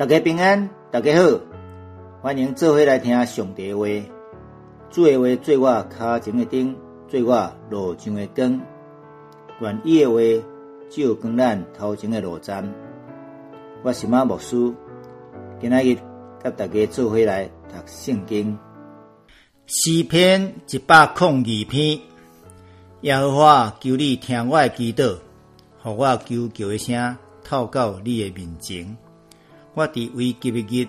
大家平安，大家好，欢迎做伙来听上帝话。主的话做我脚前的灯，做我路上的光。愿意的话照光咱头前的路站。我是马牧师，今仔日甲大家做伙来读圣经。诗篇一百空二篇，耶和华求你听我的祈祷，互我求救的声透到你的面前。我伫危急的日，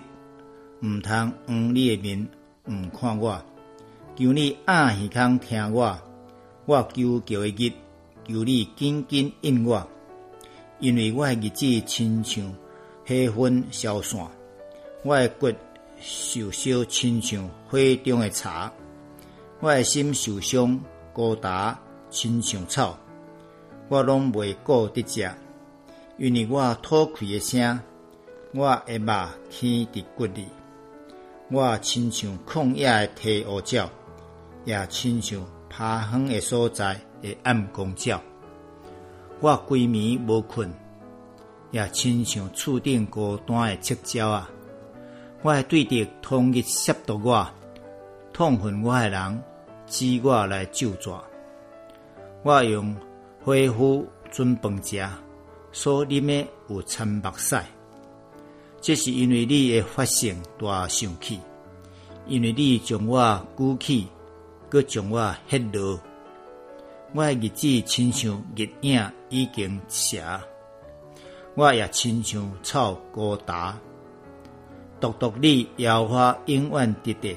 毋通黄你的面，毋看我。求你暗耳康听我，我求求的日，求你紧紧应我，因为我的日子亲像火昏烧散，我的骨受烧亲像火中的柴，我的心受伤孤单亲像草，我拢未顾得食，因为我吐气的声。我的肉天伫骨里，我亲像旷野的梯乌鸟，也亲像爬远的所在的暗光鸟。我规暝无困，也亲像厝顶孤单的雀鸟啊！我对着通日亵渎我、痛恨我的人，指我来救助。我用火夫准饭食，所啉的有掺目屎。这是因为你的发性大生气，因为你将我举起，搁将我ฮ็落。我的日子亲像日影已经斜，我也亲像草高达。独独你摇花永远直直，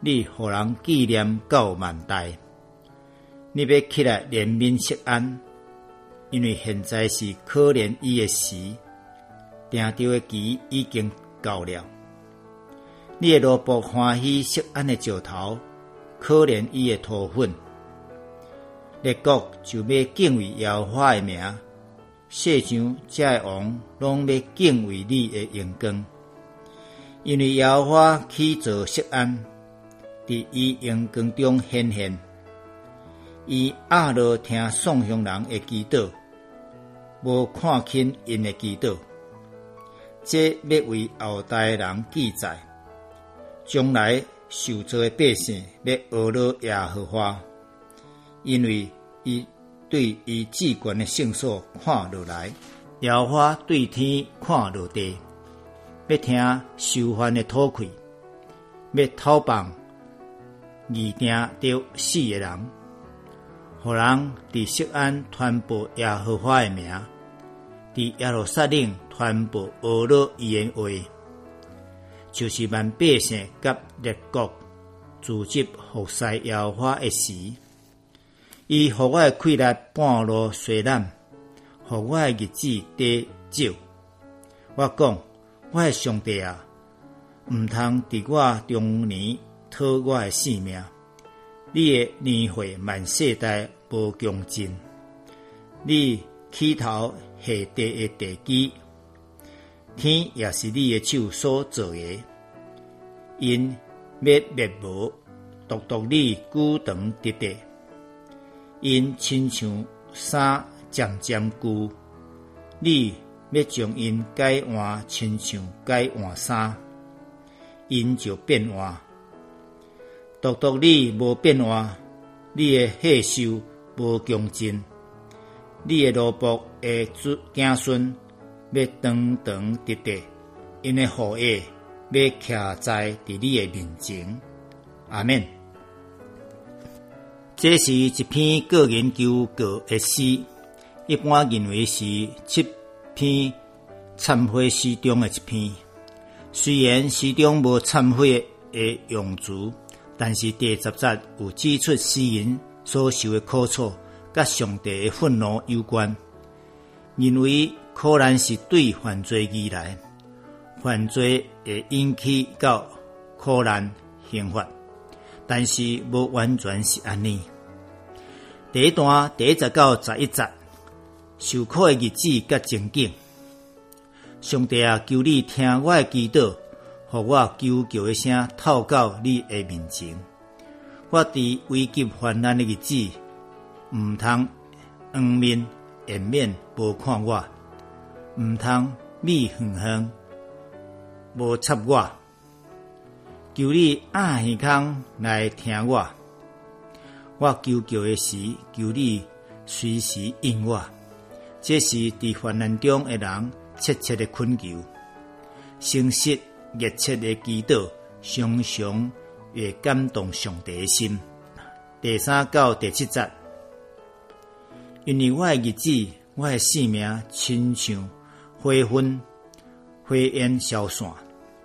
你互人纪念到万代。你要起来怜悯息安，因为现在是可怜伊的时。定着的期已经到了，你的萝卜欢喜食安的石头，可怜伊的土粉。列国就要敬畏耶和华的名，世上这王拢要敬畏你的荣光，因为耶和华起造色安，伫伊荣光中显现，伊压落听宋乡人的祈祷，无看轻因的祈祷。这要为后代人记载，将来受造的百姓要学了耶和华，因为伊对伊至权的圣所看落来，耶和华对天看落地，要听受犯的吐气，要讨棒二定着死的人，互人伫锡安传播耶和华的名，伫耶路撒冷。传播俄罗伊言话，就是万百姓甲列国组织服侍摇花一时。伊互我气力半路衰烂，互我日子得少。我讲，我的上帝啊，毋通伫我中年讨我的性命。你的年岁万世代无穷尽，你起头下地的地基。天也是你的手所做的，因灭灭无，独独你孤长直直，因亲像沙渐渐旧，你要将因改换亲像改换衫，因就变换。独独你无变化，你的血寿无强尽，你的萝卜会子子孙。要长长直直，因为好业要徛在伫你的面前。阿免。这是一篇个人求告的诗，一般认为是七篇忏悔诗中的一篇。虽然诗中无忏悔的用词，但是第十节有指出诗人所受的苦楚，甲上帝的愤怒有关，认为。可能是对犯罪而来，犯罪会引起到可能刑罚，但是无完全是安尼。第一段第一十到十一节，受苦的日子甲情景。上帝啊，求你听我的祈祷，互我求救的声透到你的面前。我伫危急患难的日子，毋通黄面掩面无看我。毋通密哼哼，无插我，求你暗耳康来听我。我求救的时，求你随时应我。这是伫患难中的人切切的恳求，诚实热切的祈祷，常常会感动上帝的心。第三到第七节，因为我的日子，我的性命，亲像花粉、火焰消散，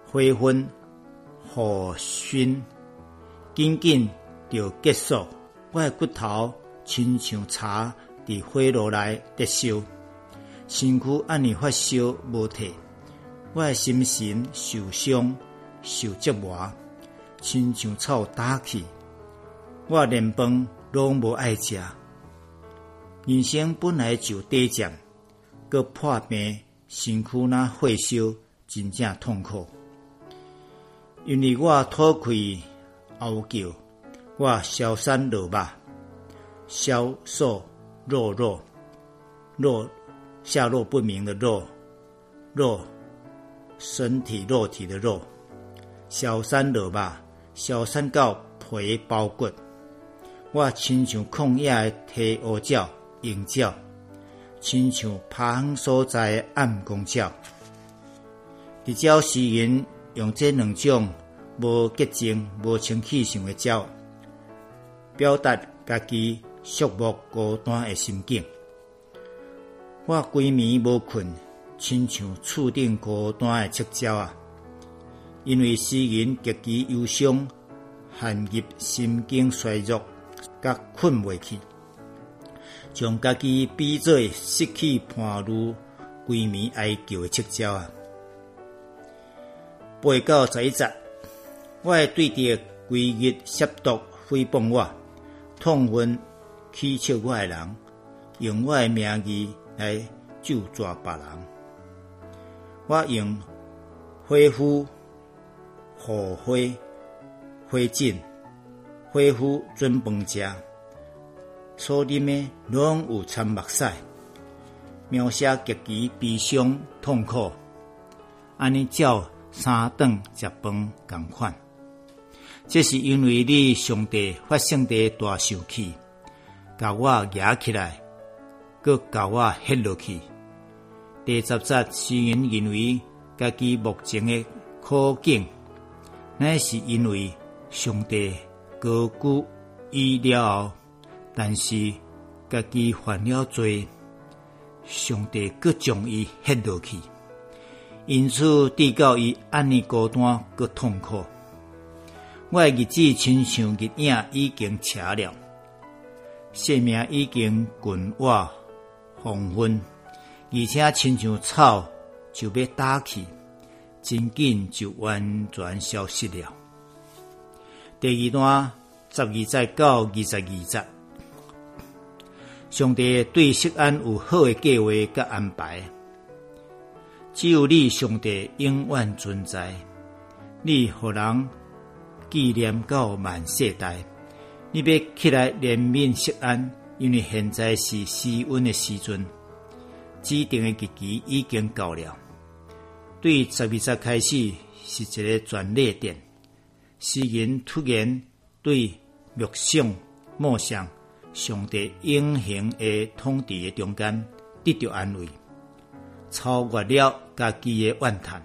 花粉、火熏，紧紧就结束。我的骨头亲像茶伫火炉内得烧，身躯安尼发烧无退。我的心神受伤受折磨，亲像草打去。我连饭拢无爱食，人生本来就短暂，搁破病，身躯若火烧，真正痛苦。因为我脱开嗷叫。我消散肉吧，消瘦弱弱弱下落不明的弱弱身体肉体的肉，消散肉吧，消散到皮包骨。我亲像旷野的梯乌鸟、鹰鸟，亲像爬行所在的暗光鸟。伫鸟诗人用这两种无洁净、无清气性的鸟。表达家己寂寞孤单的心境。我规暝无困，亲像厝顶孤单的赤鸟啊！因为诗人极其忧伤，陷入心境衰弱，甲困未去，将家己比作失去伴侣、闺蜜哀叫的赤鸟啊！八到十一节，我对着规日亵渎诽谤我。痛恨欺笑我的人，用我的名义来咒抓别人。我用恢复、火花、火烬、恢复准饭食，所啉诶拢有掺目屎，描写极其悲伤痛苦，安尼照三顿食饭共款。这是因为你上帝发生的大受气，甲我压起来，搁甲我ฮ็落去。第十节诗人认为家己目前的苦境，乃是因为上帝高估伊了后，但是家己犯了罪，上帝搁将伊ฮ็落去，因此地到伊安尼孤单搁痛苦。我的日子亲像日影已经斜了，生命已经近瓦黄昏，而且亲像草就要打去，真紧就完全消失了。第二段十二节到二十二节，上帝对锡安有好的计划甲安排，只有你上帝永远存在，你互人。纪念到万世代，你要起来怜悯息安，因为现在是施温的时阵，指定的日期已经到了。对十二节开始是一个转捩点，诗人突然对默想、默想上帝永恒的统治的中间得到安慰，超越了家己的怨叹。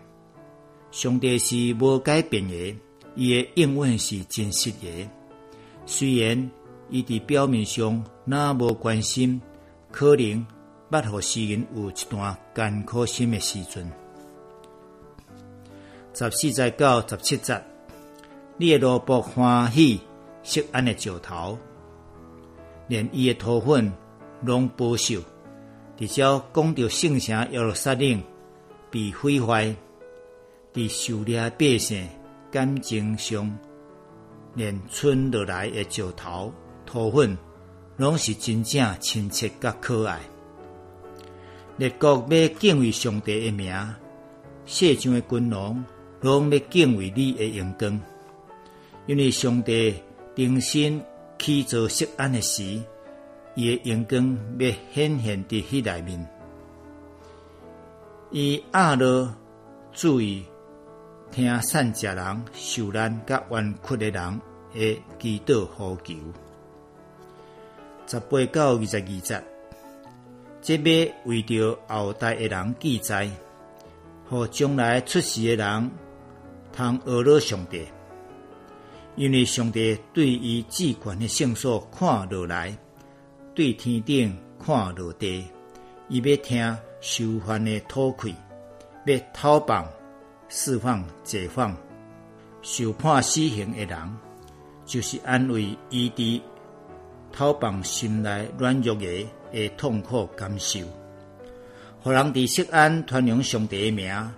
上帝是无改变的。伊的应允是真实的，虽然伊伫表面上那无关心，可能捌互诗人有一段艰苦心的时阵。十四节到十七节，你的萝卜欢喜色安的石头，连伊的头粉拢保守，至少讲到圣城耶路撒冷被毁坏，伫狩猎百姓。感情上，连春落来的石头、土粉，拢是真正亲切甲可爱。列国要敬畏上帝的名，世上的君王拢要敬畏你的阳光，因为上帝定心起造色安的时，伊的阳光要显现伫迄内面。伊阿罗注意。听善食人受难甲冤屈的人的祈祷呼求。十八到二十二节，这要为着后代的人记载，和将来出世的人通学了上帝，因为上帝对于至权的圣所看落来，对天顶看落地，伊要听受犯的吐气，要讨放。释放、解放受判死刑的人，就是安慰伊伫讨放心内软弱的的痛苦感受，互人伫锡安传扬上帝的名，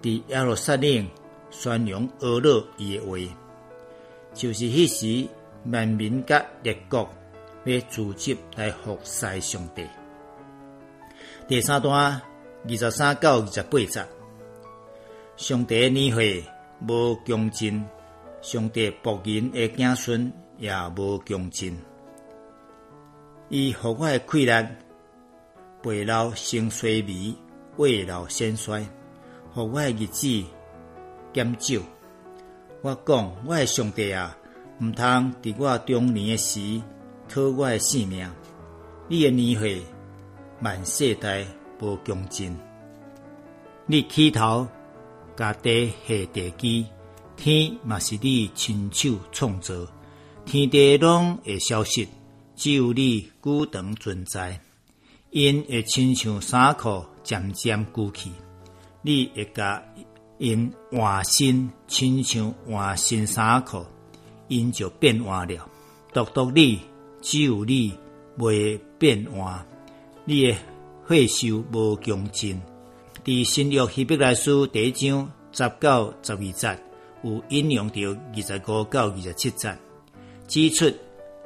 伫耶路撒冷宣扬俄勒伊的话，就是迄时万民甲列国要组织来服侍上帝。第三段二十三到二十八节。上帝年会无恭敬，上帝仆人的子孙也无恭敬。伊互我的困难，背老生衰微，未老先衰，互我的日子减少。我讲，我的上帝啊，毋通伫我中年诶时讨我的性命。你的年岁万世代无恭敬，你起头。家地下地基，天嘛是你亲手创造，天地拢会消失，只有你孤长存在。因会亲像衫裤渐渐枯去，你会甲因换新，亲像换新衫裤，因就变换了。独独你，只有你未变换，你的血寿无穷尽。伫新约希伯来书第一章十九、十二节有引用到二十五到二十七节，指出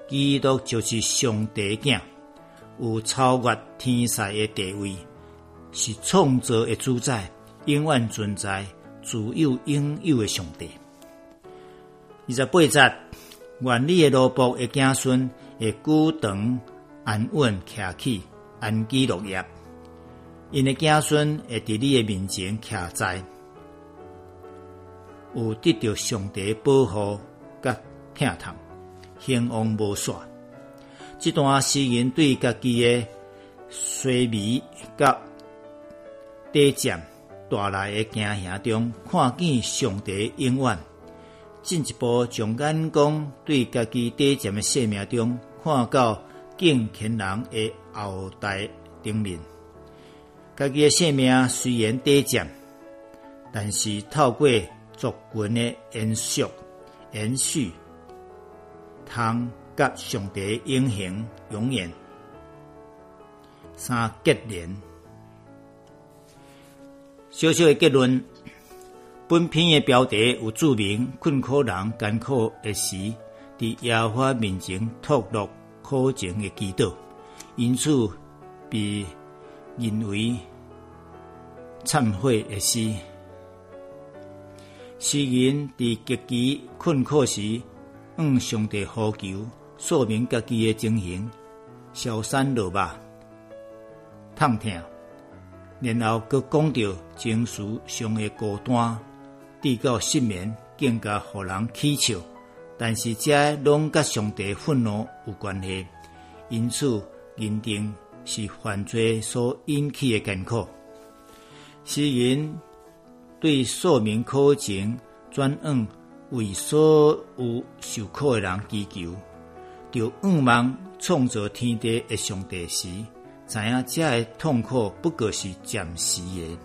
基督就是上帝囝，有超越天世的地位，是创造的主宰，永远存在、自有拥有的上帝。二十八节，愿你的罗卜的子孙会久长安稳徛起，安居乐业。因的子孙会伫你的面前徛在，有得到上帝保护甲疼痛，兴旺无煞。这段诗人对家己的衰微甲低贱带来的惊吓中，看见上帝永远进一步将眼光对家己短暂的生命中，看到敬虔人的后代顶面。家己的生命虽然短暂，但是透过族群的延续、延续，通甲上帝永恒永远三结连。小小的结论：本篇的标题有注明困苦人艰苦的时，伫耶和华面前吐露苦情的祈祷，因此被。认为忏悔的诗，诗人伫极其困苦时，向上帝呼求，说明家己的情形，消散落吧，痛痛，然后佫讲到情绪上的孤单，直到失眠，更加互人祈求。但是这拢甲上帝愤怒有关系，因此认定。是犯罪所引起的艰苦。诗人对说明苦情转往为所有受苦的人祈求，就仰望创造天地的上帝时，知影这个痛苦不过是暂时的，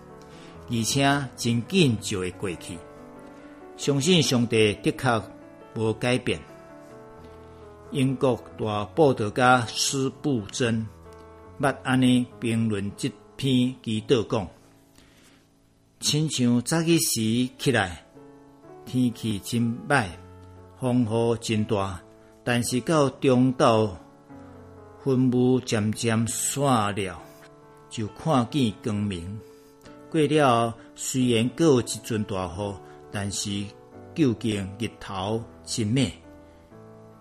而且真紧就会过去。相信上帝的确无改变。英国大报道家斯布真。捌安尼评论这篇祈祷讲，亲像早起时起来，天气真歹，风雨真大，但是到中昼，云雾渐渐散了，就看见光明。过了虽然过有一阵大雨，但是究竟日头真美，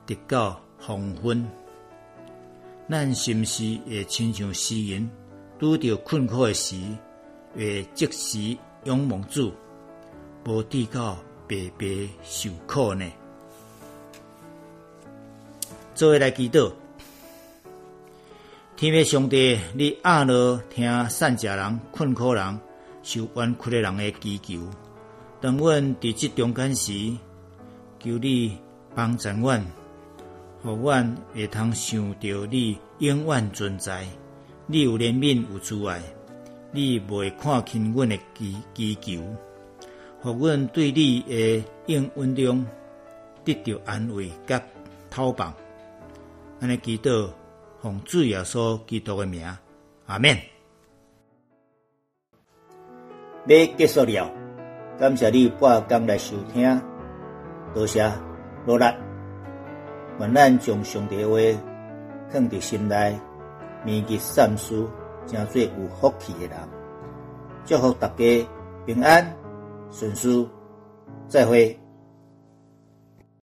直到黄昏。咱是毋是会亲像诗人，拄着困苦诶时，会即时仰望主，无地到白白受苦呢？做位来祈祷，天父上帝，你阿罗听善食人、困苦人、受冤屈的人的祈求，当阮伫即中间时，求你帮助阮，互阮会通想着你永远存在，你有怜悯有慈爱。你未看轻阮的祈祈求，互阮对你的应允中得到安慰甲讨棒。安尼祈祷，奉主耶稣基督的名，阿免。要结束了，感谢你半工来收听，多谢努力。愿咱将上帝话放伫心内，铭记善事。真做有福气的人，祝福大家平安顺遂，再会。